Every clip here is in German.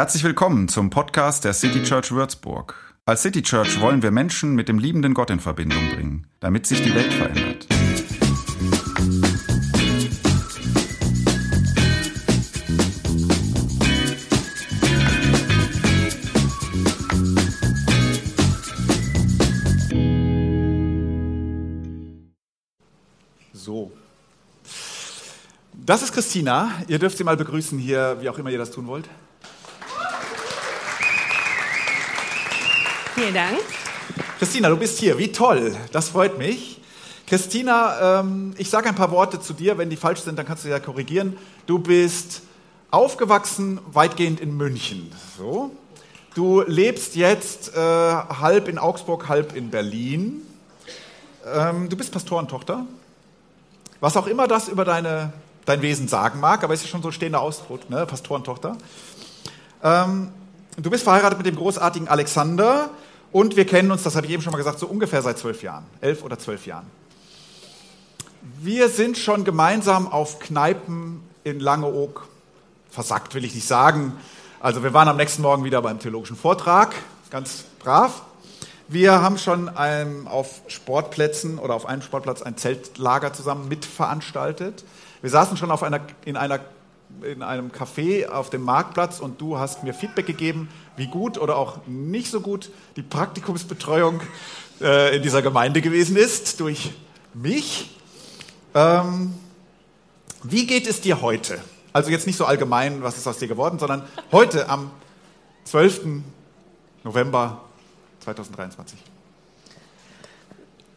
Herzlich willkommen zum Podcast der City Church Würzburg. Als City Church wollen wir Menschen mit dem liebenden Gott in Verbindung bringen, damit sich die Welt verändert. So. Das ist Christina. Ihr dürft sie mal begrüßen hier, wie auch immer ihr das tun wollt. Vielen Dank. Christina, du bist hier. Wie toll. Das freut mich. Christina, ähm, ich sage ein paar Worte zu dir. Wenn die falsch sind, dann kannst du ja korrigieren. Du bist aufgewachsen weitgehend in München. So. Du lebst jetzt äh, halb in Augsburg, halb in Berlin. Ähm, du bist Pastorentochter. Was auch immer das über deine, dein Wesen sagen mag, aber ist ja schon so ein stehender Ausdruck, ne? Pastorentochter. Ähm, du bist verheiratet mit dem großartigen Alexander und wir kennen uns, das habe ich eben schon mal gesagt, so ungefähr seit zwölf Jahren, elf oder zwölf Jahren. Wir sind schon gemeinsam auf Kneipen in Langeoog versackt, will ich nicht sagen. Also wir waren am nächsten Morgen wieder beim theologischen Vortrag, ganz brav. Wir haben schon ähm, auf Sportplätzen oder auf einem Sportplatz ein Zeltlager zusammen mitveranstaltet. Wir saßen schon einer, in, einer, in einem Café auf dem Marktplatz und du hast mir Feedback gegeben, wie gut oder auch nicht so gut die Praktikumsbetreuung äh, in dieser Gemeinde gewesen ist durch mich. Ähm, wie geht es dir heute? Also jetzt nicht so allgemein, was ist aus dir geworden, sondern heute am 12. November 2023?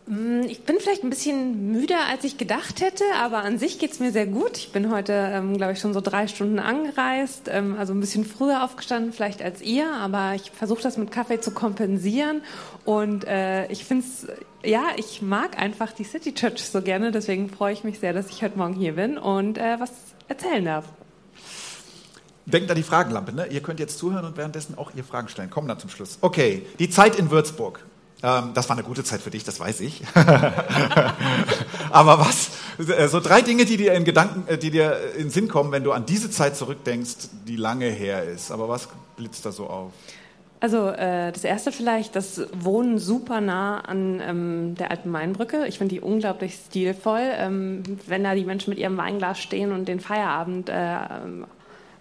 Mm, ich bin vielleicht ein bisschen müder, als ich gedacht hätte, aber an sich geht es mir sehr gut. Ich bin heute, ähm, glaube ich, schon so drei Stunden angereist, ähm, also ein bisschen früher aufgestanden vielleicht als ihr, aber ich versuche das mit Kaffee zu kompensieren und äh, ich finde es, ja, ich mag einfach die City Church so gerne, deswegen freue ich mich sehr, dass ich heute Morgen hier bin und äh, was erzählen darf. Denkt an die Fragenlampe, ne? Ihr könnt jetzt zuhören und währenddessen auch ihr Fragen stellen. Kommen dann zum Schluss. Okay, die Zeit in Würzburg. Ähm, das war eine gute Zeit für dich, das weiß ich. Aber was? Äh, so drei Dinge, die dir in Gedanken, äh, die dir in Sinn kommen, wenn du an diese Zeit zurückdenkst, die lange her ist. Aber was blitzt da so auf? Also äh, das erste vielleicht, das Wohnen super nah an ähm, der alten Mainbrücke. Ich finde die unglaublich stilvoll. Ähm, wenn da die Menschen mit ihrem Weinglas stehen und den Feierabend äh,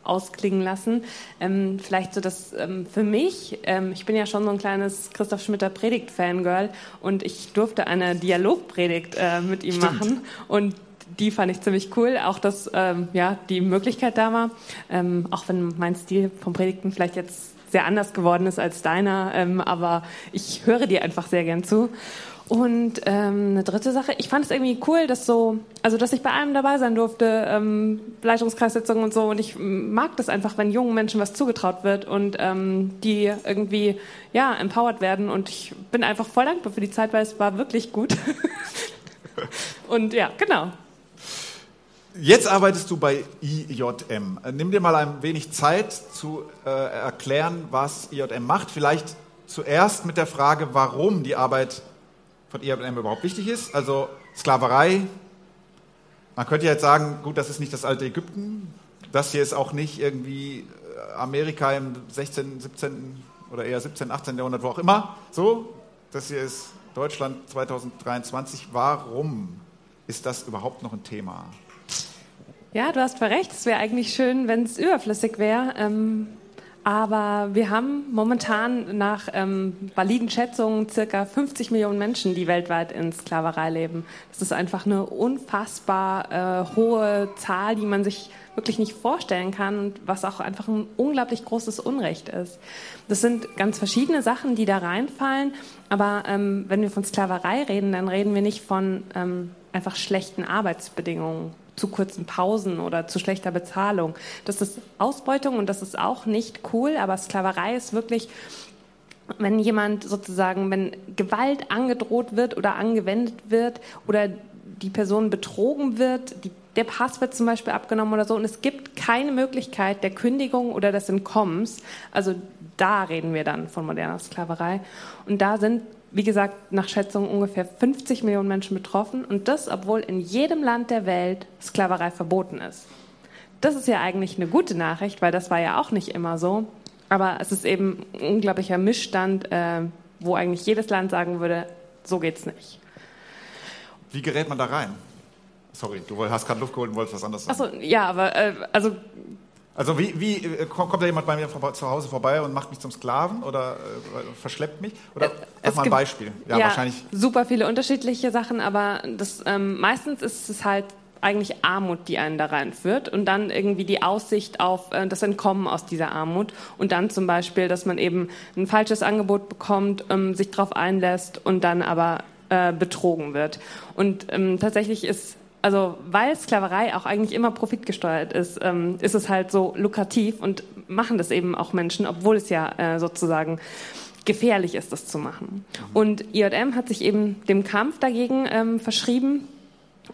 ausklingen lassen. Ähm, vielleicht so das ähm, für mich, ähm, ich bin ja schon so ein kleines Christoph Schmitter Predigt-Fangirl und ich durfte eine Dialogpredigt äh, mit ihm Stimmt. machen und die fand ich ziemlich cool, auch dass ähm, ja, die Möglichkeit da war, ähm, auch wenn mein Stil vom Predigten vielleicht jetzt sehr anders geworden ist als deiner, ähm, aber ich höre dir einfach sehr gern zu. Und ähm, eine dritte Sache, ich fand es irgendwie cool, dass so, also dass ich bei allem dabei sein durfte, ähm, Leitungskreissitzungen und so. Und ich mag das einfach, wenn jungen Menschen was zugetraut wird und ähm, die irgendwie ja empowered werden. Und ich bin einfach voll dankbar für die Zeit, weil es war wirklich gut. und ja, genau. Jetzt arbeitest du bei IJM. Nimm dir mal ein wenig Zeit zu äh, erklären, was IJM macht. Vielleicht zuerst mit der Frage, warum die Arbeit von IJM überhaupt wichtig ist. Also Sklaverei. Man könnte jetzt sagen, gut, das ist nicht das alte Ägypten. Das hier ist auch nicht irgendwie äh, Amerika im 16., 17. oder eher 17., 18. Jahrhundert, wo auch immer. So, das hier ist Deutschland 2023. Warum ist das überhaupt noch ein Thema? Ja, du hast voll recht. Es wäre eigentlich schön, wenn es überflüssig wäre. Ähm, aber wir haben momentan nach ähm, validen Schätzungen circa 50 Millionen Menschen, die weltweit in Sklaverei leben. Das ist einfach eine unfassbar äh, hohe Zahl, die man sich wirklich nicht vorstellen kann und was auch einfach ein unglaublich großes Unrecht ist. Das sind ganz verschiedene Sachen, die da reinfallen. Aber ähm, wenn wir von Sklaverei reden, dann reden wir nicht von ähm, einfach schlechten Arbeitsbedingungen zu kurzen Pausen oder zu schlechter Bezahlung. Das ist Ausbeutung und das ist auch nicht cool, aber Sklaverei ist wirklich, wenn jemand sozusagen, wenn Gewalt angedroht wird oder angewendet wird oder die Person betrogen wird, die, der Pass wird zum Beispiel abgenommen oder so und es gibt keine Möglichkeit der Kündigung oder des Entkommens. Also da reden wir dann von moderner Sklaverei. Und da sind wie gesagt, nach Schätzungen ungefähr 50 Millionen Menschen betroffen und das, obwohl in jedem Land der Welt Sklaverei verboten ist. Das ist ja eigentlich eine gute Nachricht, weil das war ja auch nicht immer so. Aber es ist eben ein unglaublicher Missstand, äh, wo eigentlich jedes Land sagen würde, so geht's nicht. Wie gerät man da rein? Sorry, du hast gerade Luft geholt und wolltest was anderes sagen. Achso, ja, aber äh, also also wie, wie äh, kommt da jemand bei mir zu Hause vorbei und macht mich zum Sklaven oder äh, verschleppt mich? Oder es mal ein Beispiel. Ja, ja, wahrscheinlich. Super viele unterschiedliche Sachen, aber das, ähm, meistens ist es halt eigentlich Armut, die einen da reinführt und dann irgendwie die Aussicht auf äh, das Entkommen aus dieser Armut und dann zum Beispiel, dass man eben ein falsches Angebot bekommt, ähm, sich darauf einlässt und dann aber äh, betrogen wird. Und ähm, tatsächlich ist also weil Sklaverei auch eigentlich immer profitgesteuert ist, ähm, ist es halt so lukrativ und machen das eben auch Menschen, obwohl es ja äh, sozusagen gefährlich ist, das zu machen. Und IJM hat sich eben dem Kampf dagegen ähm, verschrieben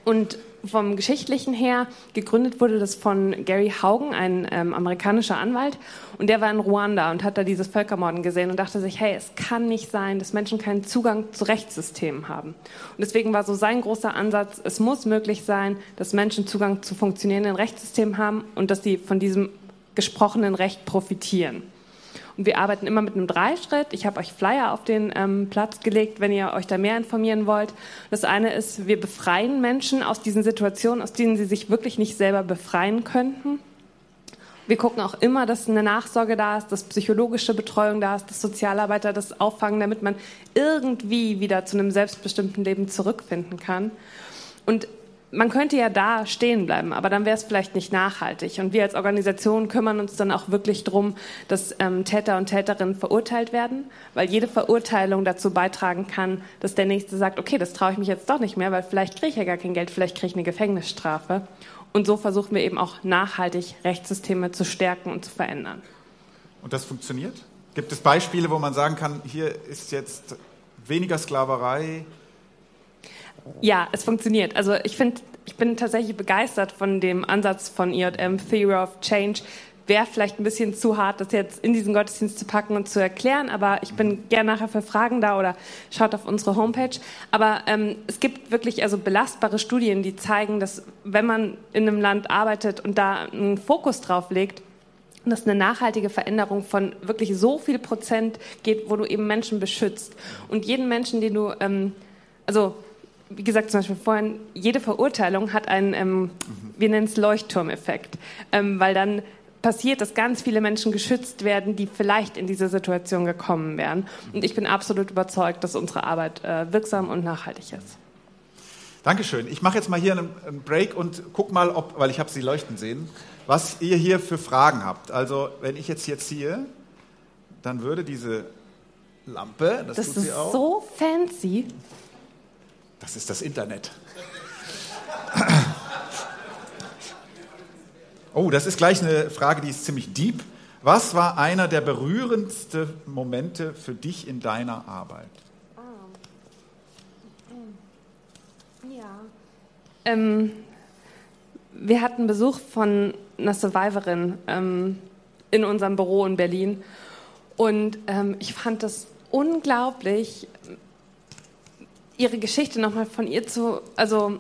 und vom Geschichtlichen her gegründet wurde das von Gary Haugen, ein ähm, amerikanischer Anwalt. Und der war in Ruanda und hat da dieses Völkermorden gesehen und dachte sich, hey, es kann nicht sein, dass Menschen keinen Zugang zu Rechtssystemen haben. Und deswegen war so sein großer Ansatz, es muss möglich sein, dass Menschen Zugang zu funktionierenden Rechtssystemen haben und dass sie von diesem gesprochenen Recht profitieren. Und wir arbeiten immer mit einem Dreischritt. Ich habe euch Flyer auf den ähm, Platz gelegt, wenn ihr euch da mehr informieren wollt. Das eine ist, wir befreien Menschen aus diesen Situationen, aus denen sie sich wirklich nicht selber befreien könnten. Wir gucken auch immer, dass eine Nachsorge da ist, dass psychologische Betreuung da ist, dass Sozialarbeiter das auffangen, damit man irgendwie wieder zu einem selbstbestimmten Leben zurückfinden kann. Und man könnte ja da stehen bleiben, aber dann wäre es vielleicht nicht nachhaltig. Und wir als Organisation kümmern uns dann auch wirklich darum, dass ähm, Täter und Täterinnen verurteilt werden, weil jede Verurteilung dazu beitragen kann, dass der Nächste sagt, okay, das traue ich mich jetzt doch nicht mehr, weil vielleicht kriege ich ja gar kein Geld, vielleicht kriege ich eine Gefängnisstrafe. Und so versuchen wir eben auch nachhaltig Rechtssysteme zu stärken und zu verändern. Und das funktioniert? Gibt es Beispiele, wo man sagen kann, hier ist jetzt weniger Sklaverei, ja, es funktioniert. Also ich finde, ich bin tatsächlich begeistert von dem Ansatz von IJM, Theory of Change. Wäre vielleicht ein bisschen zu hart, das jetzt in diesen Gottesdienst zu packen und zu erklären, aber ich bin gerne nachher für Fragen da oder schaut auf unsere Homepage. Aber ähm, es gibt wirklich also belastbare Studien, die zeigen, dass wenn man in einem Land arbeitet und da einen Fokus drauf legt, dass eine nachhaltige Veränderung von wirklich so viel Prozent geht, wo du eben Menschen beschützt. Und jeden Menschen, den du, ähm, also wie gesagt, zum Beispiel vorhin, jede Verurteilung hat einen, ähm, wir nennen es Leuchtturmeffekt, ähm, weil dann passiert, dass ganz viele Menschen geschützt werden, die vielleicht in diese Situation gekommen wären. Und ich bin absolut überzeugt, dass unsere Arbeit äh, wirksam und nachhaltig ist. Dankeschön. Ich mache jetzt mal hier einen Break und guck mal, ob, weil ich habe Sie leuchten sehen, was ihr hier für Fragen habt. Also wenn ich jetzt hier ziehe, dann würde diese Lampe, das, das tut sie ist auch. so fancy. Das ist das Internet. Oh, das ist gleich eine Frage, die ist ziemlich deep. Was war einer der berührendsten Momente für dich in deiner Arbeit? Ja. Ähm, wir hatten Besuch von einer Survivorin ähm, in unserem Büro in Berlin und ähm, ich fand das unglaublich, ihre Geschichte nochmal von ihr zu, also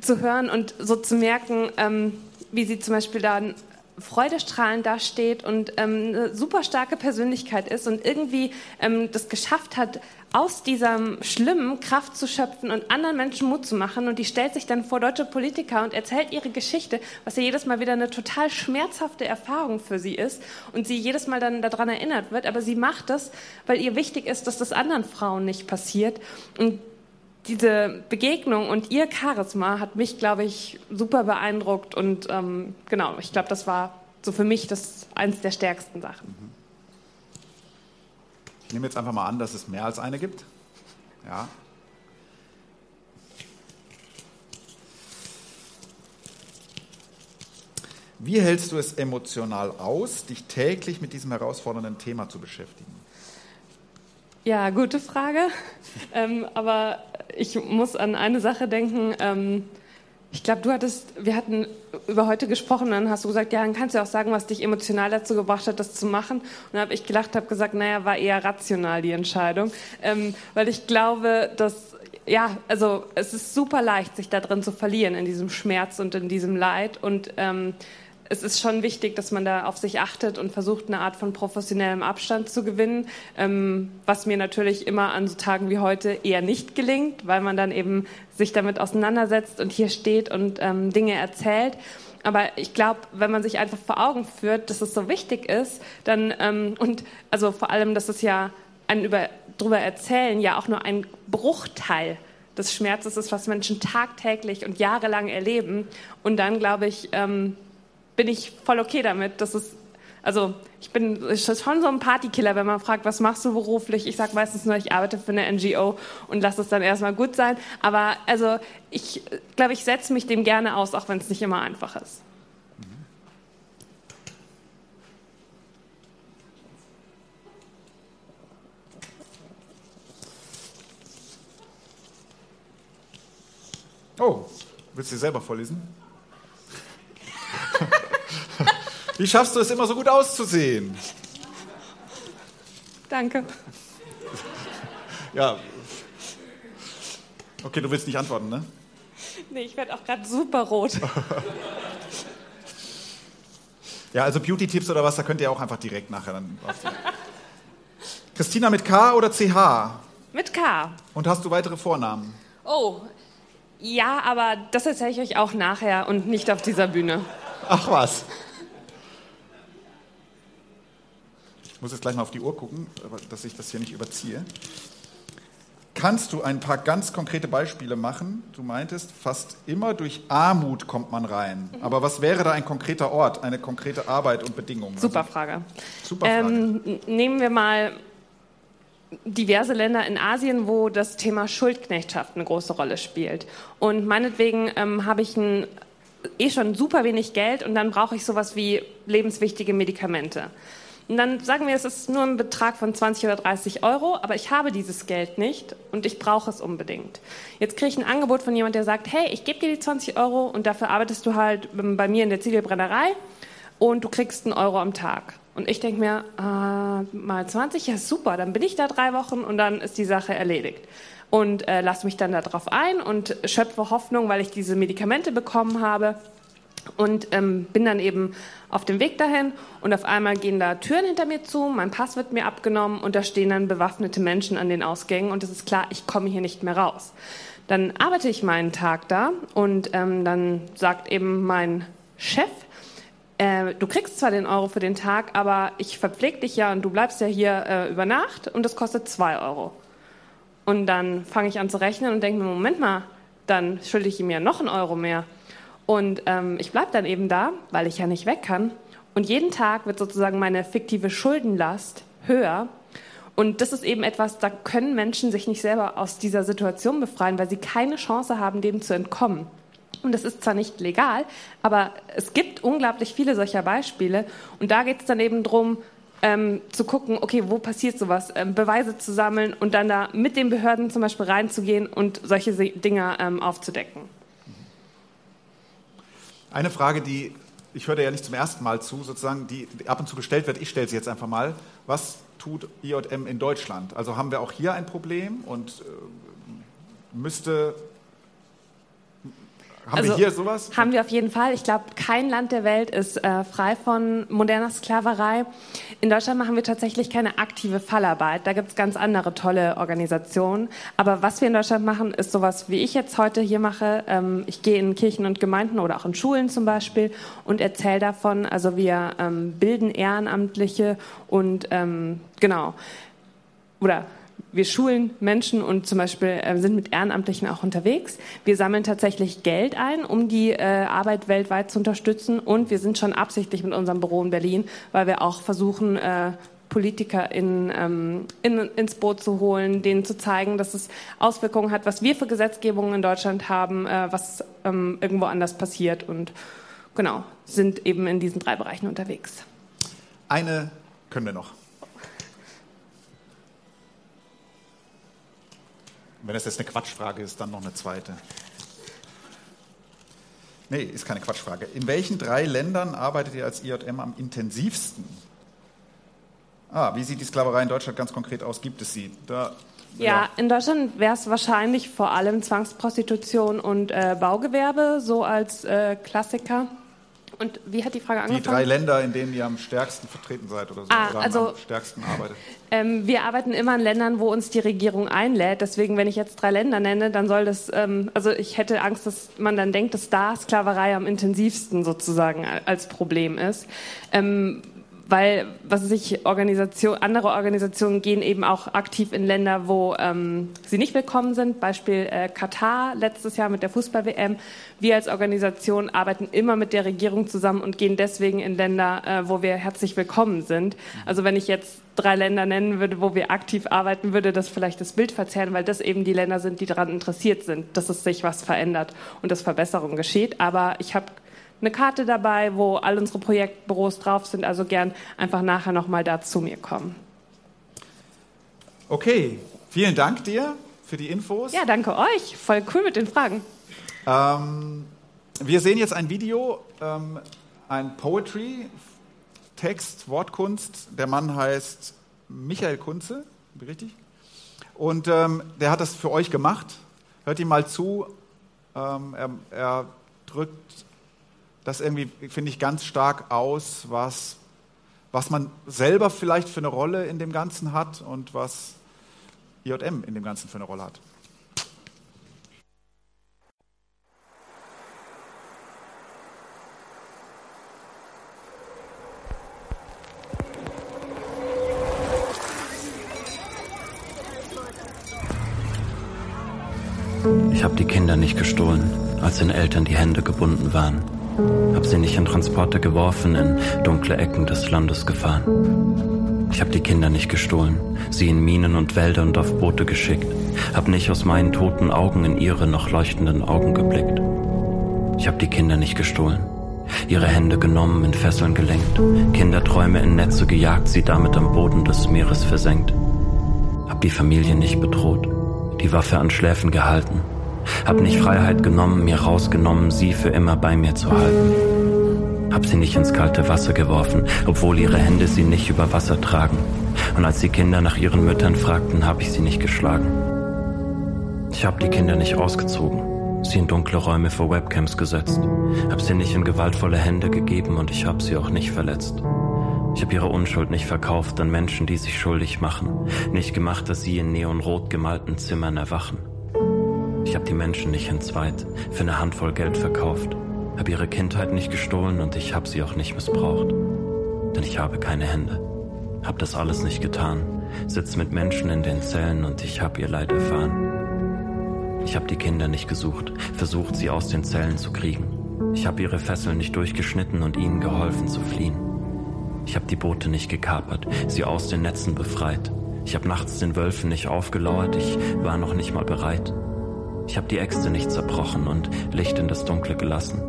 zu hören und so zu merken, ähm, wie sie zum Beispiel dann freudestrahlend dasteht und ähm, eine super starke Persönlichkeit ist und irgendwie ähm, das geschafft hat, aus diesem Schlimmen Kraft zu schöpfen und anderen Menschen Mut zu machen. Und die stellt sich dann vor deutsche Politiker und erzählt ihre Geschichte, was ja jedes Mal wieder eine total schmerzhafte Erfahrung für sie ist und sie jedes Mal dann daran erinnert wird. Aber sie macht das, weil ihr wichtig ist, dass das anderen Frauen nicht passiert. Und diese Begegnung und ihr Charisma hat mich, glaube ich, super beeindruckt und ähm, genau, ich glaube, das war so für mich das eins der stärksten Sachen. Ich nehme jetzt einfach mal an, dass es mehr als eine gibt. Ja. Wie hältst du es emotional aus, dich täglich mit diesem herausfordernden Thema zu beschäftigen? Ja, gute Frage. ähm, aber ich muss an eine Sache denken. Ähm, ich glaube, du hattest, wir hatten über heute gesprochen, dann hast du gesagt, ja, dann kannst du auch sagen, was dich emotional dazu gebracht hat, das zu machen. Und dann habe ich gelacht, habe gesagt, naja, war eher rational die Entscheidung, ähm, weil ich glaube, dass ja, also es ist super leicht, sich da drin zu verlieren in diesem Schmerz und in diesem Leid und ähm, es ist schon wichtig, dass man da auf sich achtet und versucht, eine Art von professionellem Abstand zu gewinnen, ähm, was mir natürlich immer an so Tagen wie heute eher nicht gelingt, weil man dann eben sich damit auseinandersetzt und hier steht und ähm, Dinge erzählt. Aber ich glaube, wenn man sich einfach vor Augen führt, dass es so wichtig ist, dann ähm, und also vor allem, dass es ja ein über drüber erzählen ja auch nur ein Bruchteil des Schmerzes ist, was Menschen tagtäglich und jahrelang erleben. Und dann glaube ich, ähm, bin ich voll okay damit, dass es also ich bin schon so ein Partykiller, wenn man fragt, was machst du beruflich? Ich sage meistens nur, ich arbeite für eine NGO und lasse es dann erstmal gut sein. Aber also ich glaube, ich setze mich dem gerne aus, auch wenn es nicht immer einfach ist. Oh, willst du dir selber vorlesen? Wie schaffst du es immer so gut auszusehen? Danke. Ja. Okay, du willst nicht antworten, ne? Nee, ich werde auch gerade super rot. ja, also Beauty-Tipps oder was, da könnt ihr auch einfach direkt nachher dann. Christina mit K oder CH? Mit K. Und hast du weitere Vornamen? Oh, ja, aber das erzähle ich euch auch nachher und nicht auf dieser Bühne. Ach was. Ich muss jetzt gleich mal auf die Uhr gucken, dass ich das hier nicht überziehe. Kannst du ein paar ganz konkrete Beispiele machen? Du meintest, fast immer durch Armut kommt man rein. Mhm. Aber was wäre da ein konkreter Ort, eine konkrete Arbeit und Bedingungen? Super also, Frage. Super Frage. Ähm, nehmen wir mal diverse Länder in Asien, wo das Thema Schuldknechtschaft eine große Rolle spielt. Und meinetwegen ähm, habe ich ein, eh schon super wenig Geld und dann brauche ich sowas wie lebenswichtige Medikamente. Und dann sagen wir, es ist nur ein Betrag von 20 oder 30 Euro, aber ich habe dieses Geld nicht und ich brauche es unbedingt. Jetzt kriege ich ein Angebot von jemand, der sagt, hey, ich gebe dir die 20 Euro und dafür arbeitest du halt bei mir in der Ziegelbrennerei und du kriegst einen Euro am Tag. Und ich denke mir, äh, mal 20, ja super, dann bin ich da drei Wochen und dann ist die Sache erledigt. Und äh, lasse mich dann darauf ein und schöpfe Hoffnung, weil ich diese Medikamente bekommen habe und ähm, bin dann eben auf dem Weg dahin und auf einmal gehen da Türen hinter mir zu, mein Pass wird mir abgenommen und da stehen dann bewaffnete Menschen an den Ausgängen und es ist klar, ich komme hier nicht mehr raus. Dann arbeite ich meinen Tag da und ähm, dann sagt eben mein Chef, äh, du kriegst zwar den Euro für den Tag, aber ich verpflege dich ja und du bleibst ja hier äh, über Nacht und das kostet zwei Euro. Und dann fange ich an zu rechnen und denke mir, Moment mal, dann schulde ich ihm ja noch einen Euro mehr. Und ähm, ich bleibe dann eben da, weil ich ja nicht weg kann. Und jeden Tag wird sozusagen meine fiktive Schuldenlast höher. Und das ist eben etwas, da können Menschen sich nicht selber aus dieser Situation befreien, weil sie keine Chance haben, dem zu entkommen. Und das ist zwar nicht legal, aber es gibt unglaublich viele solcher Beispiele. Und da geht es dann eben darum, ähm, zu gucken, okay, wo passiert sowas, ähm, Beweise zu sammeln und dann da mit den Behörden zum Beispiel reinzugehen und solche Dinge ähm, aufzudecken. Eine Frage, die ich höre ja nicht zum ersten Mal zu, sozusagen, die ab und zu gestellt wird, ich stelle sie jetzt einfach mal. Was tut IJM in Deutschland? Also haben wir auch hier ein Problem und äh, müsste haben also, wir hier sowas? Haben wir auf jeden Fall. Ich glaube, kein Land der Welt ist äh, frei von moderner Sklaverei. In Deutschland machen wir tatsächlich keine aktive Fallarbeit. Da gibt es ganz andere tolle Organisationen. Aber was wir in Deutschland machen, ist sowas, wie ich jetzt heute hier mache. Ähm, ich gehe in Kirchen und Gemeinden oder auch in Schulen zum Beispiel und erzähle davon. Also wir ähm, bilden Ehrenamtliche und ähm, genau. Oder wir schulen Menschen und zum Beispiel äh, sind mit Ehrenamtlichen auch unterwegs. Wir sammeln tatsächlich Geld ein, um die äh, Arbeit weltweit zu unterstützen. Und wir sind schon absichtlich mit unserem Büro in Berlin, weil wir auch versuchen, äh, Politiker in, ähm, in, ins Boot zu holen, denen zu zeigen, dass es Auswirkungen hat, was wir für Gesetzgebungen in Deutschland haben, äh, was ähm, irgendwo anders passiert. Und genau, sind eben in diesen drei Bereichen unterwegs. Eine können wir noch. Wenn das jetzt eine Quatschfrage ist, dann noch eine zweite. Nee, ist keine Quatschfrage. In welchen drei Ländern arbeitet ihr als IJM am intensivsten? Ah, wie sieht die Sklaverei in Deutschland ganz konkret aus? Gibt es sie? Da, ja, ja, in Deutschland wäre es wahrscheinlich vor allem Zwangsprostitution und äh, Baugewerbe, so als äh, Klassiker. Und wie hat die Frage angefangen? Die drei Länder, in denen ihr am stärksten vertreten seid oder so, ah, oder also, am stärksten arbeitet. Ähm, wir arbeiten immer in Ländern, wo uns die Regierung einlädt. Deswegen, wenn ich jetzt drei Länder nenne, dann soll das, ähm, also ich hätte Angst, dass man dann denkt, dass da Sklaverei am intensivsten sozusagen als Problem ist. Ähm, weil was sich Organisation, andere Organisationen gehen eben auch aktiv in Länder, wo ähm, sie nicht willkommen sind. Beispiel äh, Katar letztes Jahr mit der Fußball-WM. Wir als Organisation arbeiten immer mit der Regierung zusammen und gehen deswegen in Länder, äh, wo wir herzlich willkommen sind. Also wenn ich jetzt drei Länder nennen würde, wo wir aktiv arbeiten, würde das vielleicht das Bild verzerren, weil das eben die Länder sind, die daran interessiert sind, dass es sich was verändert und dass Verbesserung geschieht. Aber ich habe eine Karte dabei, wo all unsere Projektbüros drauf sind. Also gern einfach nachher nochmal da zu mir kommen. Okay, vielen Dank dir für die Infos. Ja, danke euch. Voll cool mit den Fragen. Ähm, wir sehen jetzt ein Video, ähm, ein Poetry, Text, Wortkunst. Der Mann heißt Michael Kunze, richtig? Und ähm, der hat das für euch gemacht. Hört ihm mal zu. Ähm, er, er drückt das irgendwie, finde ich, ganz stark aus, was, was man selber vielleicht für eine Rolle in dem Ganzen hat und was IJM in dem Ganzen für eine Rolle hat. Ich habe die Kinder nicht gestohlen, als den Eltern die Hände gebunden waren. Hab sie nicht in Transporter geworfen, in dunkle Ecken des Landes gefahren. Ich hab die Kinder nicht gestohlen, sie in Minen und Wälder und auf Boote geschickt. Hab nicht aus meinen toten Augen in ihre noch leuchtenden Augen geblickt. Ich hab die Kinder nicht gestohlen, ihre Hände genommen, in Fesseln gelenkt, Kinderträume in Netze gejagt, sie damit am Boden des Meeres versenkt. Hab die Familie nicht bedroht, die Waffe an Schläfen gehalten, hab nicht Freiheit genommen, mir rausgenommen, sie für immer bei mir zu halten. Hab sie nicht ins kalte Wasser geworfen, obwohl ihre Hände sie nicht über Wasser tragen. Und als die Kinder nach ihren Müttern fragten, hab ich sie nicht geschlagen. Ich hab die Kinder nicht ausgezogen, sie in dunkle Räume vor Webcams gesetzt, hab sie nicht in gewaltvolle Hände gegeben und ich hab sie auch nicht verletzt. Ich habe ihre Unschuld nicht verkauft an Menschen, die sich schuldig machen, nicht gemacht, dass sie in neonrot gemalten Zimmern erwachen. Ich habe die Menschen nicht entzweit, für eine Handvoll Geld verkauft, habe ihre Kindheit nicht gestohlen und ich habe sie auch nicht missbraucht. Denn ich habe keine Hände, habe das alles nicht getan, sitz mit Menschen in den Zellen und ich habe ihr Leid erfahren. Ich habe die Kinder nicht gesucht, versucht sie aus den Zellen zu kriegen. Ich habe ihre Fesseln nicht durchgeschnitten und ihnen geholfen zu fliehen. Ich habe die Boote nicht gekapert, sie aus den Netzen befreit. Ich habe nachts den Wölfen nicht aufgelauert, ich war noch nicht mal bereit. Ich habe die Äxte nicht zerbrochen und Licht in das Dunkle gelassen.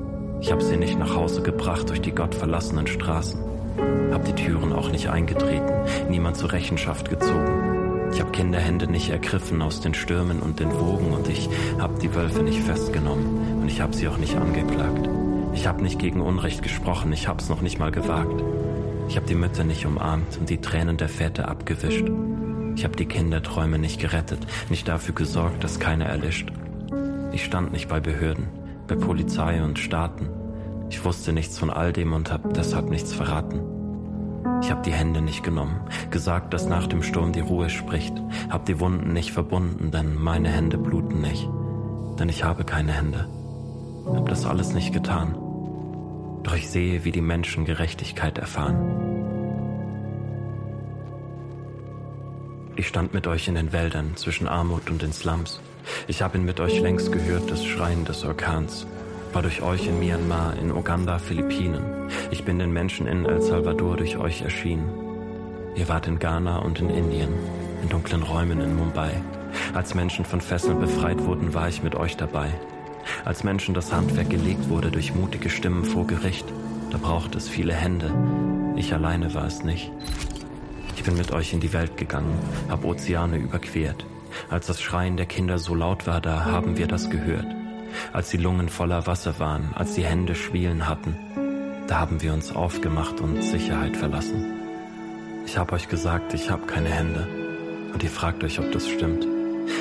Ich habe sie nicht nach Hause gebracht durch die gottverlassenen Straßen. Hab die Türen auch nicht eingetreten, niemand zur Rechenschaft gezogen. Ich hab Kinderhände nicht ergriffen aus den Stürmen und den Wogen und ich hab die Wölfe nicht festgenommen und ich hab sie auch nicht angeklagt. Ich hab nicht gegen Unrecht gesprochen, ich hab's noch nicht mal gewagt. Ich hab die Mütter nicht umarmt und die Tränen der Väter abgewischt. Ich hab die Kinderträume nicht gerettet, nicht dafür gesorgt, dass keiner erlischt. Ich stand nicht bei Behörden, bei Polizei und Staaten. Ich wusste nichts von all dem und hab deshalb nichts verraten. Ich hab die Hände nicht genommen, gesagt, dass nach dem Sturm die Ruhe spricht, hab die Wunden nicht verbunden, denn meine Hände bluten nicht, denn ich habe keine Hände. Hab das alles nicht getan. Doch ich sehe, wie die Menschen Gerechtigkeit erfahren. Ich stand mit euch in den Wäldern zwischen Armut und den Slums. Ich habe ihn mit euch längst gehört, das Schreien des Orkans. War durch euch in Myanmar, in Uganda, Philippinen. Ich bin den Menschen in El Salvador durch euch erschienen. Ihr wart in Ghana und in Indien, in dunklen Räumen in Mumbai. Als Menschen von Fesseln befreit wurden, war ich mit euch dabei. Als Menschen das Handwerk gelegt wurde durch mutige Stimmen vor Gericht, da braucht es viele Hände. Ich alleine war es nicht. Ich bin mit euch in die Welt gegangen, hab Ozeane überquert, als das Schreien der Kinder so laut war, da haben wir das gehört. Als die Lungen voller Wasser waren, als die Hände Schwielen hatten, da haben wir uns aufgemacht und Sicherheit verlassen. Ich habe euch gesagt, ich habe keine Hände. Und ihr fragt euch, ob das stimmt.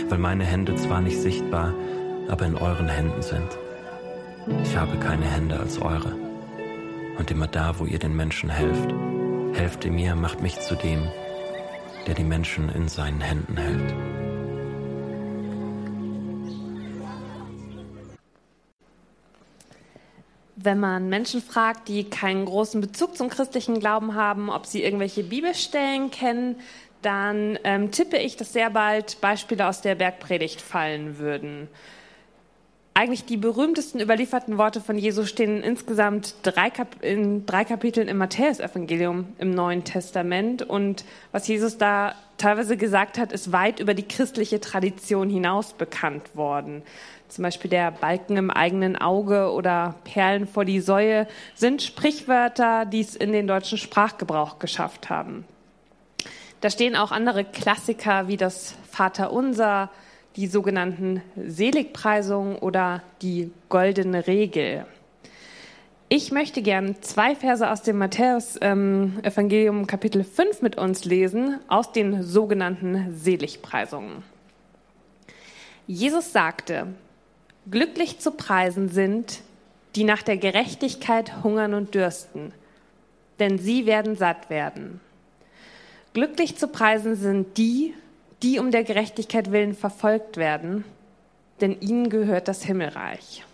Weil meine Hände zwar nicht sichtbar, aber in euren Händen sind. Ich habe keine Hände als eure. und immer da, wo ihr den Menschen helft. Helft ihr mir, macht mich zu dem, der die Menschen in seinen Händen hält. Wenn man Menschen fragt, die keinen großen Bezug zum christlichen Glauben haben, ob sie irgendwelche Bibelstellen kennen, dann ähm, tippe ich, dass sehr bald Beispiele aus der Bergpredigt fallen würden. Eigentlich die berühmtesten überlieferten Worte von Jesus stehen insgesamt drei in drei Kapiteln im Matthäusevangelium im Neuen Testament. Und was Jesus da teilweise gesagt hat, ist weit über die christliche Tradition hinaus bekannt worden. Zum Beispiel der Balken im eigenen Auge oder Perlen vor die Säue sind Sprichwörter, die es in den deutschen Sprachgebrauch geschafft haben. Da stehen auch andere Klassiker wie das Vaterunser, die sogenannten Seligpreisungen oder die goldene Regel. Ich möchte gern zwei Verse aus dem Matthäus-Evangelium ähm, Kapitel 5 mit uns lesen, aus den sogenannten Seligpreisungen. Jesus sagte, glücklich zu preisen sind, die nach der Gerechtigkeit hungern und dürsten, denn sie werden satt werden. Glücklich zu preisen sind die, die um der Gerechtigkeit willen verfolgt werden, denn ihnen gehört das Himmelreich.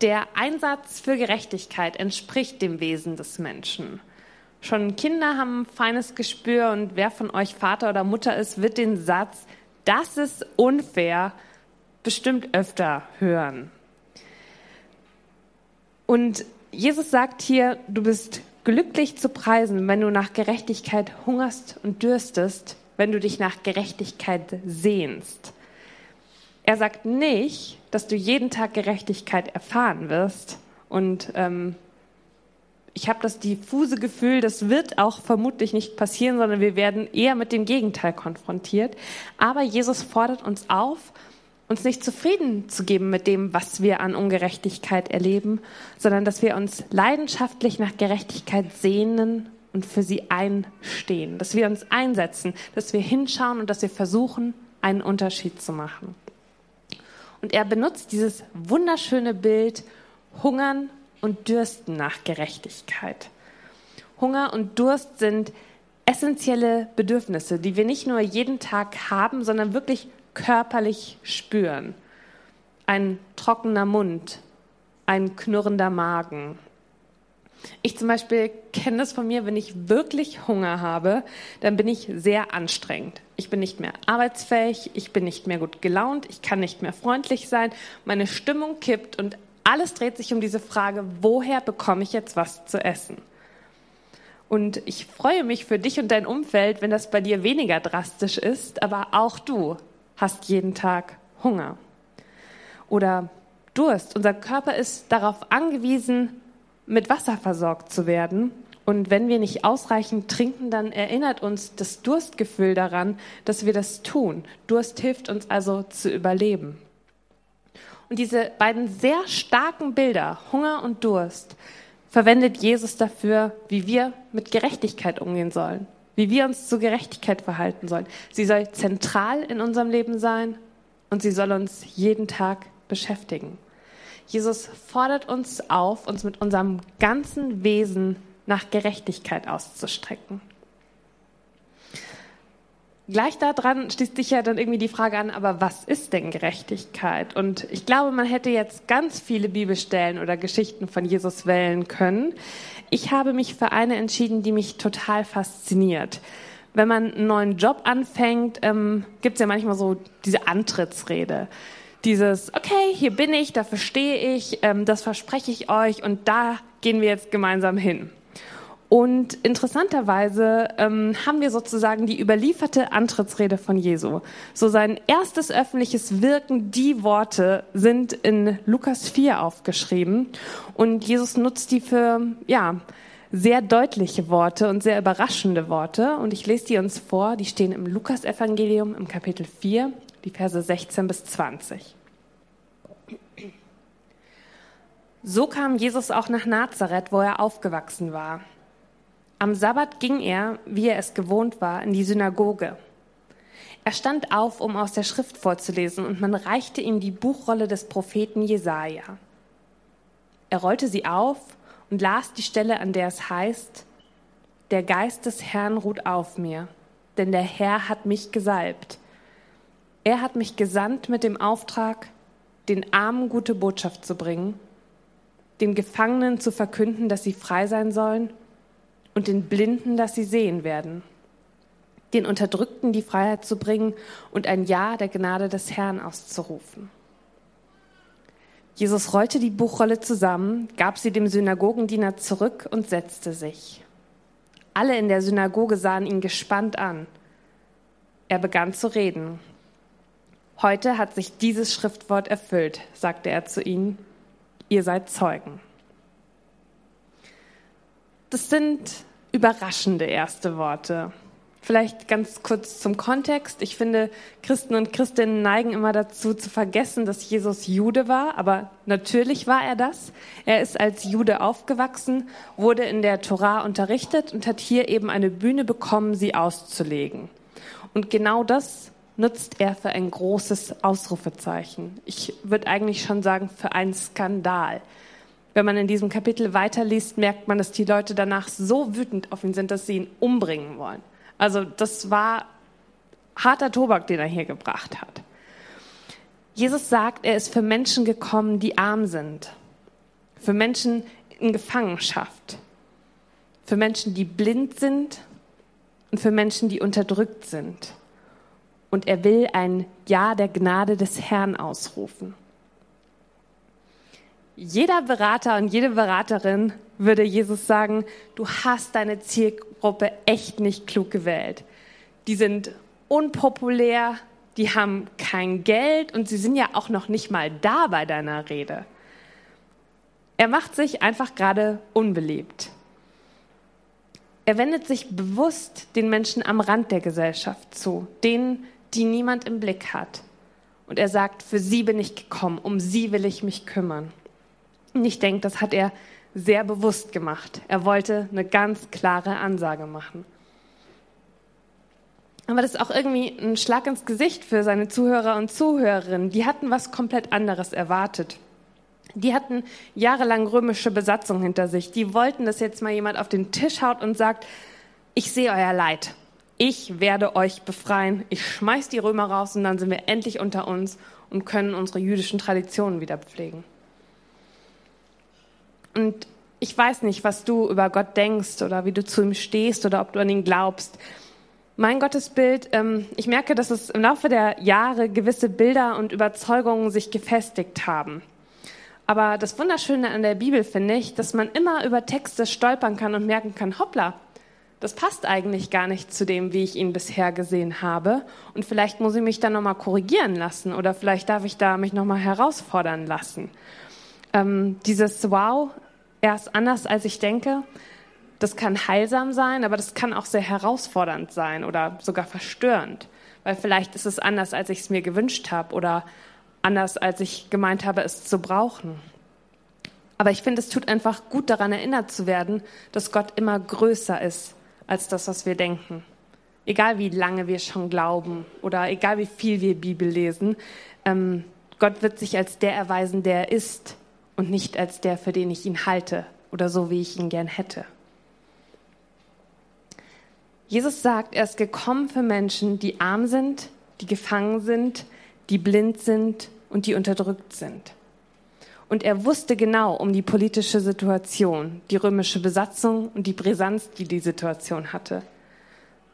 Der Einsatz für Gerechtigkeit entspricht dem Wesen des Menschen. Schon Kinder haben ein feines Gespür und wer von euch Vater oder Mutter ist, wird den Satz, das ist unfair, bestimmt öfter hören. Und Jesus sagt hier, du bist glücklich zu preisen, wenn du nach Gerechtigkeit hungerst und dürstest, wenn du dich nach Gerechtigkeit sehnst. Er sagt nicht, dass du jeden Tag Gerechtigkeit erfahren wirst. Und ähm, ich habe das diffuse Gefühl, das wird auch vermutlich nicht passieren, sondern wir werden eher mit dem Gegenteil konfrontiert. Aber Jesus fordert uns auf, uns nicht zufrieden zu geben mit dem, was wir an Ungerechtigkeit erleben, sondern dass wir uns leidenschaftlich nach Gerechtigkeit sehnen und für sie einstehen, dass wir uns einsetzen, dass wir hinschauen und dass wir versuchen, einen Unterschied zu machen. Und er benutzt dieses wunderschöne Bild Hungern und Dürsten nach Gerechtigkeit. Hunger und Durst sind essentielle Bedürfnisse, die wir nicht nur jeden Tag haben, sondern wirklich körperlich spüren. Ein trockener Mund, ein knurrender Magen. Ich zum Beispiel kenne das von mir, wenn ich wirklich Hunger habe, dann bin ich sehr anstrengend. Ich bin nicht mehr arbeitsfähig, ich bin nicht mehr gut gelaunt, ich kann nicht mehr freundlich sein, meine Stimmung kippt und alles dreht sich um diese Frage, woher bekomme ich jetzt was zu essen? Und ich freue mich für dich und dein Umfeld, wenn das bei dir weniger drastisch ist, aber auch du hast jeden Tag Hunger oder Durst. Unser Körper ist darauf angewiesen, mit Wasser versorgt zu werden. Und wenn wir nicht ausreichend trinken, dann erinnert uns das Durstgefühl daran, dass wir das tun. Durst hilft uns also zu überleben. Und diese beiden sehr starken Bilder, Hunger und Durst, verwendet Jesus dafür, wie wir mit Gerechtigkeit umgehen sollen wie wir uns zur Gerechtigkeit verhalten sollen. Sie soll zentral in unserem Leben sein und sie soll uns jeden Tag beschäftigen. Jesus fordert uns auf, uns mit unserem ganzen Wesen nach Gerechtigkeit auszustrecken. Gleich daran schließt sich ja dann irgendwie die Frage an, aber was ist denn Gerechtigkeit? Und ich glaube, man hätte jetzt ganz viele Bibelstellen oder Geschichten von Jesus wählen können. Ich habe mich für eine entschieden, die mich total fasziniert. Wenn man einen neuen Job anfängt, ähm, gibt es ja manchmal so diese Antrittsrede. Dieses, okay, hier bin ich, dafür stehe ich, ähm, das verspreche ich euch und da gehen wir jetzt gemeinsam hin. Und interessanterweise ähm, haben wir sozusagen die überlieferte Antrittsrede von Jesu. So sein erstes öffentliches Wirken, die Worte sind in Lukas 4 aufgeschrieben. Und Jesus nutzt die für, ja, sehr deutliche Worte und sehr überraschende Worte. Und ich lese die uns vor. Die stehen im Lukas-Evangelium im Kapitel 4, die Verse 16 bis 20. So kam Jesus auch nach Nazareth, wo er aufgewachsen war. Am Sabbat ging er, wie er es gewohnt war, in die Synagoge. Er stand auf, um aus der Schrift vorzulesen, und man reichte ihm die Buchrolle des Propheten Jesaja. Er rollte sie auf und las die Stelle, an der es heißt, der Geist des Herrn ruht auf mir, denn der Herr hat mich gesalbt. Er hat mich gesandt mit dem Auftrag, den Armen gute Botschaft zu bringen, den Gefangenen zu verkünden, dass sie frei sein sollen und den Blinden, dass sie sehen werden, den Unterdrückten die Freiheit zu bringen und ein Ja der Gnade des Herrn auszurufen. Jesus rollte die Buchrolle zusammen, gab sie dem Synagogendiener zurück und setzte sich. Alle in der Synagoge sahen ihn gespannt an. Er begann zu reden. Heute hat sich dieses Schriftwort erfüllt, sagte er zu ihnen. Ihr seid Zeugen. Das sind überraschende erste Worte. Vielleicht ganz kurz zum Kontext. Ich finde, Christen und Christinnen neigen immer dazu zu vergessen, dass Jesus Jude war, aber natürlich war er das. Er ist als Jude aufgewachsen, wurde in der Torah unterrichtet und hat hier eben eine Bühne bekommen, sie auszulegen. Und genau das nutzt er für ein großes Ausrufezeichen. Ich würde eigentlich schon sagen, für einen Skandal. Wenn man in diesem Kapitel weiterliest, merkt man, dass die Leute danach so wütend auf ihn sind, dass sie ihn umbringen wollen. Also das war harter Tobak, den er hier gebracht hat. Jesus sagt, er ist für Menschen gekommen, die arm sind, für Menschen in Gefangenschaft, für Menschen, die blind sind und für Menschen, die unterdrückt sind. Und er will ein Ja der Gnade des Herrn ausrufen. Jeder Berater und jede Beraterin würde Jesus sagen, du hast deine Zielgruppe echt nicht klug gewählt. Die sind unpopulär, die haben kein Geld und sie sind ja auch noch nicht mal da bei deiner Rede. Er macht sich einfach gerade unbeliebt. Er wendet sich bewusst den Menschen am Rand der Gesellschaft zu, denen, die niemand im Blick hat. Und er sagt, für sie bin ich gekommen, um sie will ich mich kümmern. Und ich denke, das hat er sehr bewusst gemacht. Er wollte eine ganz klare Ansage machen. Aber das ist auch irgendwie ein Schlag ins Gesicht für seine Zuhörer und Zuhörerinnen. Die hatten was komplett anderes erwartet. Die hatten jahrelang römische Besatzung hinter sich. Die wollten, dass jetzt mal jemand auf den Tisch haut und sagt, ich sehe euer Leid. Ich werde euch befreien. Ich schmeiß die Römer raus und dann sind wir endlich unter uns und können unsere jüdischen Traditionen wieder pflegen. Und ich weiß nicht, was du über Gott denkst oder wie du zu ihm stehst oder ob du an ihn glaubst. Mein Gottesbild, ähm, ich merke, dass es im Laufe der Jahre gewisse Bilder und Überzeugungen sich gefestigt haben. Aber das Wunderschöne an der Bibel finde ich, dass man immer über Texte stolpern kann und merken kann, hoppla, das passt eigentlich gar nicht zu dem, wie ich ihn bisher gesehen habe. Und vielleicht muss ich mich da nochmal korrigieren lassen oder vielleicht darf ich da mich nochmal herausfordern lassen. Ähm, dieses Wow, er ist anders, als ich denke. Das kann heilsam sein, aber das kann auch sehr herausfordernd sein oder sogar verstörend, weil vielleicht ist es anders, als ich es mir gewünscht habe oder anders, als ich gemeint habe, es zu brauchen. Aber ich finde, es tut einfach gut daran erinnert zu werden, dass Gott immer größer ist als das, was wir denken. Egal wie lange wir schon glauben oder egal wie viel wir Bibel lesen, ähm, Gott wird sich als der erweisen, der er ist und nicht als der, für den ich ihn halte oder so, wie ich ihn gern hätte. Jesus sagt, er ist gekommen für Menschen, die arm sind, die gefangen sind, die blind sind und die unterdrückt sind. Und er wusste genau um die politische Situation, die römische Besatzung und die Brisanz, die die Situation hatte.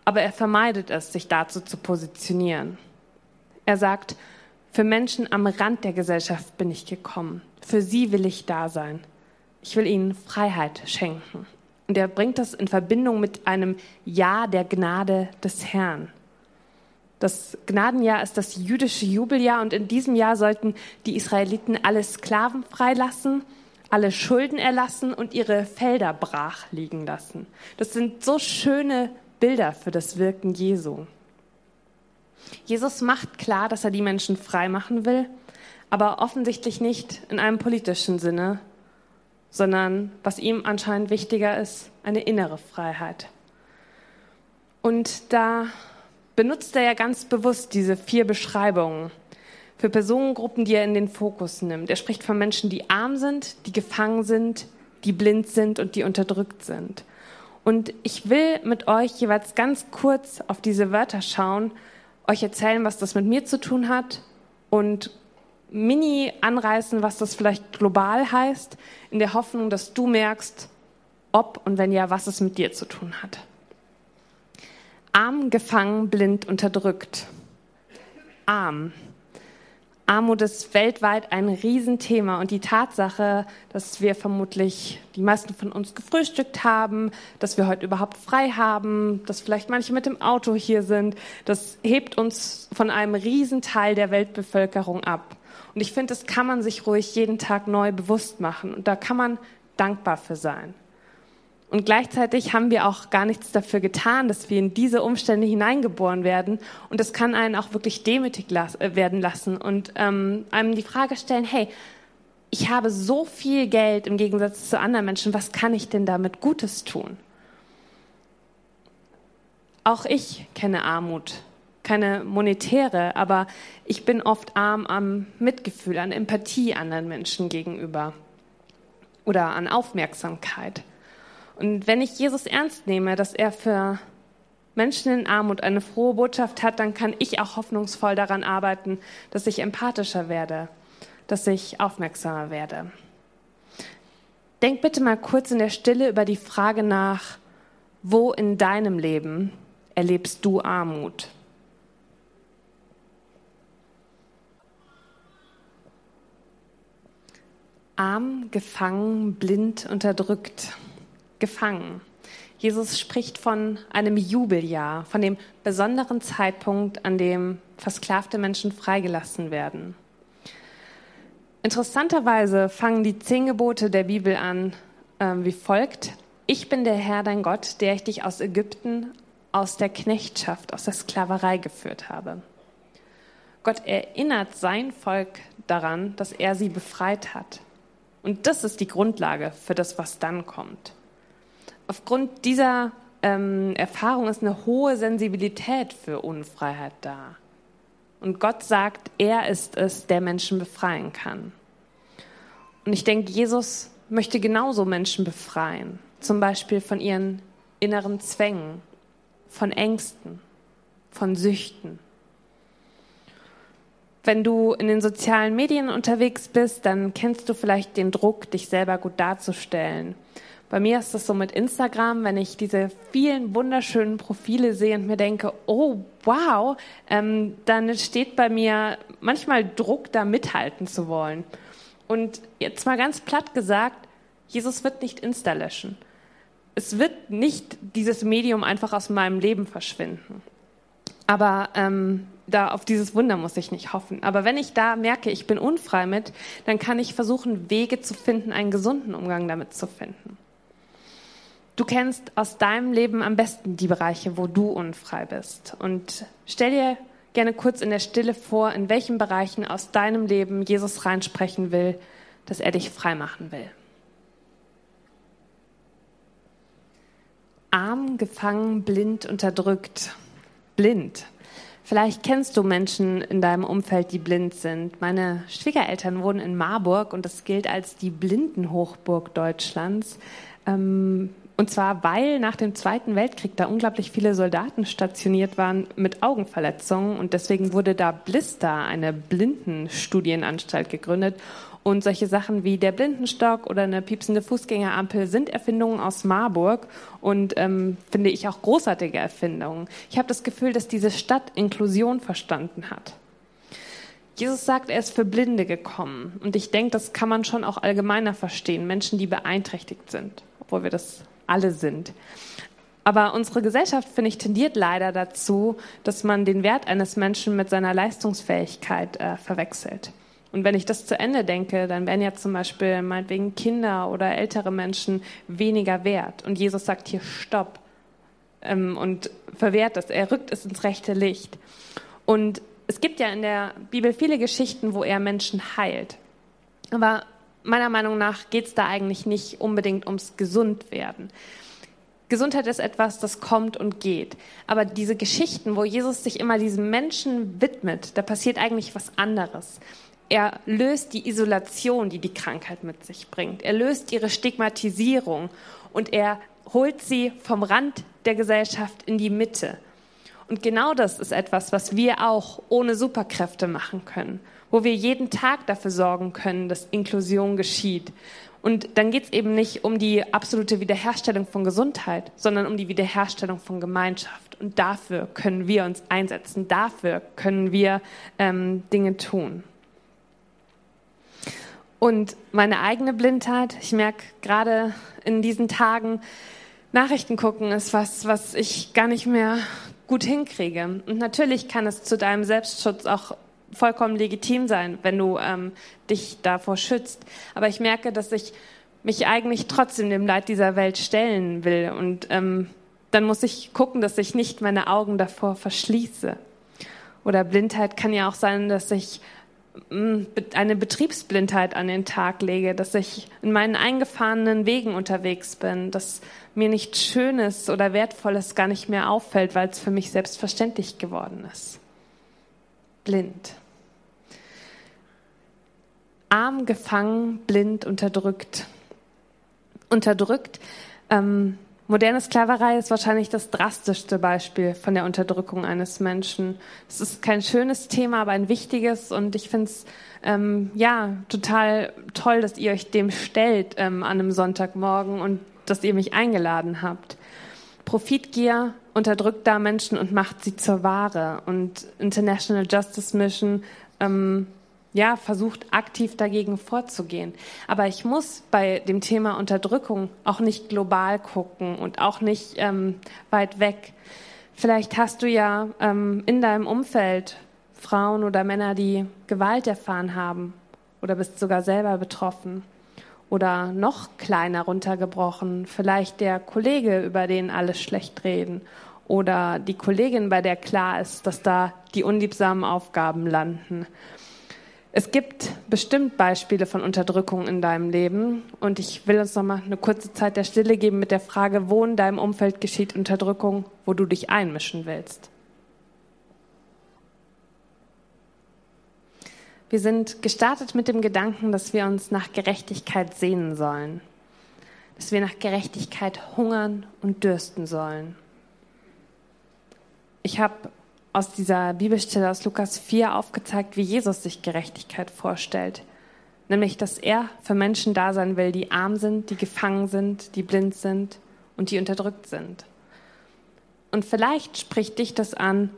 Aber er vermeidet es, sich dazu zu positionieren. Er sagt, für Menschen am Rand der Gesellschaft bin ich gekommen. Für sie will ich da sein. Ich will ihnen Freiheit schenken. Und er bringt das in Verbindung mit einem Ja der Gnade des Herrn. Das Gnadenjahr ist das jüdische Jubeljahr und in diesem Jahr sollten die Israeliten alle Sklaven freilassen, alle Schulden erlassen und ihre Felder brach liegen lassen. Das sind so schöne Bilder für das Wirken Jesu. Jesus macht klar, dass er die Menschen frei machen will, aber offensichtlich nicht in einem politischen Sinne, sondern was ihm anscheinend wichtiger ist, eine innere Freiheit. Und da benutzt er ja ganz bewusst diese vier Beschreibungen. für Personengruppen, die er in den Fokus nimmt. Er spricht von Menschen, die arm sind, die gefangen sind, die blind sind und die unterdrückt sind. Und ich will mit euch jeweils ganz kurz auf diese Wörter schauen, euch erzählen, was das mit mir zu tun hat und mini anreißen, was das vielleicht global heißt, in der Hoffnung, dass du merkst, ob und wenn ja, was es mit dir zu tun hat. Arm, gefangen, blind, unterdrückt. Arm. Armut ist weltweit ein Riesenthema und die Tatsache, dass wir vermutlich die meisten von uns gefrühstückt haben, dass wir heute überhaupt frei haben, dass vielleicht manche mit dem Auto hier sind, das hebt uns von einem Riesenteil der Weltbevölkerung ab. Und ich finde, das kann man sich ruhig jeden Tag neu bewusst machen und da kann man dankbar für sein. Und gleichzeitig haben wir auch gar nichts dafür getan, dass wir in diese Umstände hineingeboren werden. Und das kann einen auch wirklich demütig las äh, werden lassen und ähm, einem die Frage stellen, hey, ich habe so viel Geld im Gegensatz zu anderen Menschen, was kann ich denn damit Gutes tun? Auch ich kenne Armut, keine monetäre, aber ich bin oft arm am Mitgefühl, an Empathie anderen Menschen gegenüber oder an Aufmerksamkeit. Und wenn ich Jesus ernst nehme, dass er für Menschen in Armut eine frohe Botschaft hat, dann kann ich auch hoffnungsvoll daran arbeiten, dass ich empathischer werde, dass ich aufmerksamer werde. Denk bitte mal kurz in der Stille über die Frage nach, wo in deinem Leben erlebst du Armut? Arm, gefangen, blind, unterdrückt gefangen. Jesus spricht von einem Jubeljahr, von dem besonderen Zeitpunkt, an dem versklavte Menschen freigelassen werden. Interessanterweise fangen die zehn Gebote der Bibel an äh, wie folgt. Ich bin der Herr, dein Gott, der ich dich aus Ägypten, aus der Knechtschaft, aus der Sklaverei geführt habe. Gott erinnert sein Volk daran, dass er sie befreit hat. Und das ist die Grundlage für das, was dann kommt aufgrund dieser ähm, Erfahrung ist eine hohe Sensibilität für Unfreiheit da. Und Gott sagt, er ist es, der Menschen befreien kann. Und ich denke, Jesus möchte genauso Menschen befreien. Zum Beispiel von ihren inneren Zwängen, von Ängsten, von Süchten. Wenn du in den sozialen Medien unterwegs bist, dann kennst du vielleicht den Druck, dich selber gut darzustellen bei mir ist das so mit Instagram, wenn ich diese vielen wunderschönen Profile sehe und mir denke, oh wow, ähm, dann steht bei mir manchmal Druck, da mithalten zu wollen. Und jetzt mal ganz platt gesagt, Jesus wird nicht Insta löschen. Es wird nicht dieses Medium einfach aus meinem Leben verschwinden. Aber ähm, da auf dieses Wunder muss ich nicht hoffen. Aber wenn ich da merke, ich bin unfrei mit, dann kann ich versuchen, Wege zu finden, einen gesunden Umgang damit zu finden. Du kennst aus deinem Leben am besten die Bereiche, wo du unfrei bist. Und stell dir gerne kurz in der Stille vor, in welchen Bereichen aus deinem Leben Jesus reinsprechen will, dass er dich frei machen will. Arm, gefangen, blind, unterdrückt. Blind. Vielleicht kennst du Menschen in deinem Umfeld, die blind sind. Meine Schwiegereltern wohnen in Marburg und das gilt als die Blindenhochburg Deutschlands. Ähm, und zwar, weil nach dem Zweiten Weltkrieg da unglaublich viele Soldaten stationiert waren mit Augenverletzungen. Und deswegen wurde da Blister, eine Blindenstudienanstalt, gegründet. Und solche Sachen wie der Blindenstock oder eine piepsende Fußgängerampel sind Erfindungen aus Marburg und ähm, finde ich auch großartige Erfindungen. Ich habe das Gefühl, dass diese Stadt Inklusion verstanden hat. Jesus sagt, er ist für Blinde gekommen. Und ich denke, das kann man schon auch allgemeiner verstehen. Menschen, die beeinträchtigt sind, obwohl wir das alle sind. Aber unsere Gesellschaft, finde ich, tendiert leider dazu, dass man den Wert eines Menschen mit seiner Leistungsfähigkeit äh, verwechselt. Und wenn ich das zu Ende denke, dann werden ja zum Beispiel meinetwegen Kinder oder ältere Menschen weniger wert. Und Jesus sagt hier Stopp ähm, und verwehrt das. Er rückt es ins rechte Licht. Und es gibt ja in der Bibel viele Geschichten, wo er Menschen heilt. Aber meiner Meinung nach geht es da eigentlich nicht unbedingt ums Gesundwerden. Gesundheit ist etwas, das kommt und geht. Aber diese Geschichten, wo Jesus sich immer diesem Menschen widmet, da passiert eigentlich was anderes. Er löst die Isolation, die die Krankheit mit sich bringt. Er löst ihre Stigmatisierung und er holt sie vom Rand der Gesellschaft in die Mitte. Und genau das ist etwas, was wir auch ohne Superkräfte machen können, wo wir jeden Tag dafür sorgen können, dass Inklusion geschieht, und dann geht es eben nicht um die absolute Wiederherstellung von Gesundheit, sondern um die Wiederherstellung von Gemeinschaft. Und dafür können wir uns einsetzen, dafür können wir ähm, Dinge tun. Und meine eigene Blindheit, ich merke gerade in diesen Tagen, Nachrichten gucken ist was, was ich gar nicht mehr gut hinkriege. Und natürlich kann es zu deinem Selbstschutz auch vollkommen legitim sein, wenn du ähm, dich davor schützt. Aber ich merke, dass ich mich eigentlich trotzdem dem Leid dieser Welt stellen will. Und ähm, dann muss ich gucken, dass ich nicht meine Augen davor verschließe. Oder Blindheit kann ja auch sein, dass ich mm, eine Betriebsblindheit an den Tag lege, dass ich in meinen eingefahrenen Wegen unterwegs bin, dass mir nichts Schönes oder Wertvolles gar nicht mehr auffällt, weil es für mich selbstverständlich geworden ist. Blind arm, gefangen, blind, unterdrückt. Unterdrückt. Ähm, moderne Sklaverei ist wahrscheinlich das drastischste Beispiel von der Unterdrückung eines Menschen. Es ist kein schönes Thema, aber ein wichtiges und ich finde es ähm, ja total toll, dass ihr euch dem stellt ähm, an einem Sonntagmorgen und dass ihr mich eingeladen habt. Profitgier unterdrückt da Menschen und macht sie zur Ware. Und International Justice Mission ähm, ja, versucht aktiv dagegen vorzugehen. Aber ich muss bei dem Thema Unterdrückung auch nicht global gucken und auch nicht ähm, weit weg. Vielleicht hast du ja ähm, in deinem Umfeld Frauen oder Männer, die Gewalt erfahren haben oder bist sogar selber betroffen oder noch kleiner runtergebrochen, vielleicht der Kollege, über den alle schlecht reden oder die Kollegin, bei der klar ist, dass da die unliebsamen Aufgaben landen es gibt bestimmt Beispiele von Unterdrückung in deinem Leben und ich will uns noch mal eine kurze Zeit der Stille geben mit der Frage, wo in deinem Umfeld geschieht Unterdrückung, wo du dich einmischen willst. Wir sind gestartet mit dem Gedanken, dass wir uns nach Gerechtigkeit sehnen sollen, dass wir nach Gerechtigkeit hungern und dürsten sollen. Ich habe aus dieser Bibelstelle aus Lukas 4 aufgezeigt, wie Jesus sich Gerechtigkeit vorstellt. Nämlich, dass er für Menschen da sein will, die arm sind, die gefangen sind, die blind sind und die unterdrückt sind. Und vielleicht spricht dich das an,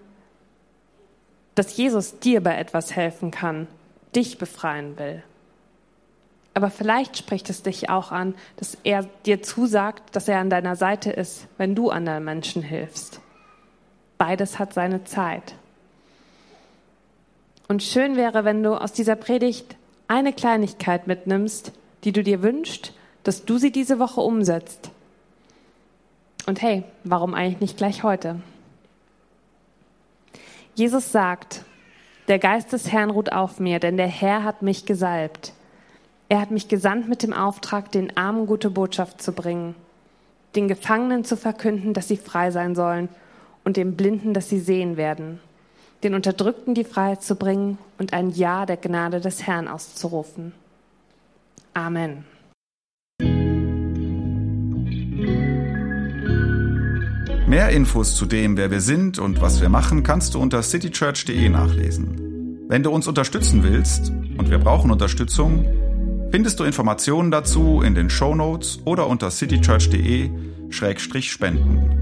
dass Jesus dir bei etwas helfen kann, dich befreien will. Aber vielleicht spricht es dich auch an, dass er dir zusagt, dass er an deiner Seite ist, wenn du anderen Menschen hilfst. Beides hat seine Zeit. Und schön wäre, wenn du aus dieser Predigt eine Kleinigkeit mitnimmst, die du dir wünschst, dass du sie diese Woche umsetzt. Und hey, warum eigentlich nicht gleich heute? Jesus sagt, der Geist des Herrn ruht auf mir, denn der Herr hat mich gesalbt. Er hat mich gesandt mit dem Auftrag, den Armen gute Botschaft zu bringen, den Gefangenen zu verkünden, dass sie frei sein sollen und den Blinden, dass sie sehen werden, den Unterdrückten die Freiheit zu bringen und ein Ja der Gnade des Herrn auszurufen. Amen. Mehr Infos zu dem, wer wir sind und was wir machen, kannst du unter citychurch.de nachlesen. Wenn du uns unterstützen willst, und wir brauchen Unterstützung, findest du Informationen dazu in den Show Notes oder unter citychurch.de-spenden.